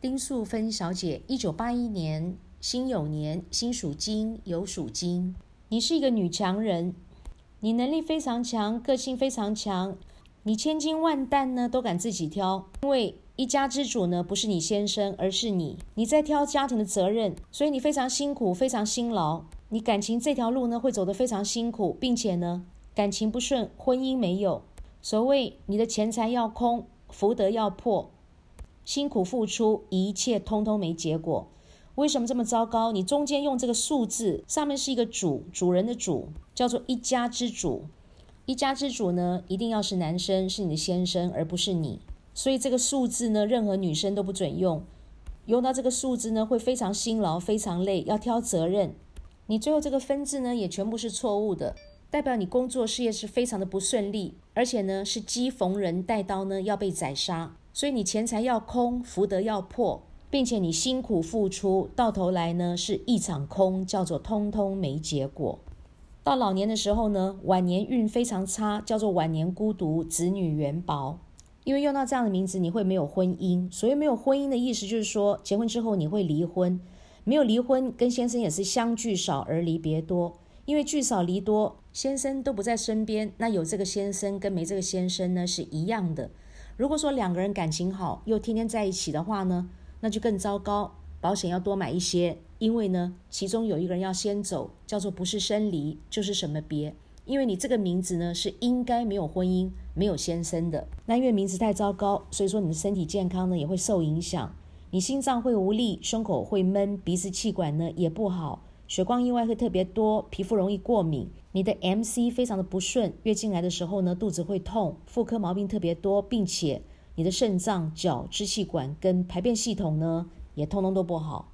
丁素芬小姐，一九八一年辛酉年，辛属金，酉属金。你是一个女强人，你能力非常强，个性非常强，你千金万担呢都敢自己挑，因为一家之主呢不是你先生，而是你。你在挑家庭的责任，所以你非常辛苦，非常辛劳。你感情这条路呢会走得非常辛苦，并且呢感情不顺，婚姻没有。所谓你的钱财要空，福德要破，辛苦付出，一切通通没结果。为什么这么糟糕？你中间用这个数字，上面是一个主，主人的主，叫做一家之主。一家之主呢，一定要是男生，是你的先生，而不是你。所以这个数字呢，任何女生都不准用。用到这个数字呢，会非常辛劳，非常累，要挑责任。你最后这个分字呢，也全部是错误的，代表你工作事业是非常的不顺利，而且呢，是机逢人带刀呢，要被宰杀。所以你钱财要空，福德要破，并且你辛苦付出，到头来呢，是一场空，叫做通通没结果。到老年的时候呢，晚年运非常差，叫做晚年孤独，子女缘薄。因为用到这样的名字，你会没有婚姻。所谓没有婚姻的意思，就是说结婚之后你会离婚。没有离婚，跟先生也是相聚少而离别多。因为聚少离多，先生都不在身边，那有这个先生跟没这个先生呢是一样的。如果说两个人感情好，又天天在一起的话呢，那就更糟糕。保险要多买一些，因为呢，其中有一个人要先走，叫做不是生离就是什么别。因为你这个名字呢是应该没有婚姻、没有先生的，那因为名字太糟糕，所以说你的身体健康呢也会受影响，你心脏会无力，胸口会闷，鼻子气管呢也不好，血光意外会特别多，皮肤容易过敏，你的 MC 非常的不顺，月经来的时候呢肚子会痛，妇科毛病特别多，并且你的肾脏、脚、支气管跟排便系统呢也通通都不好。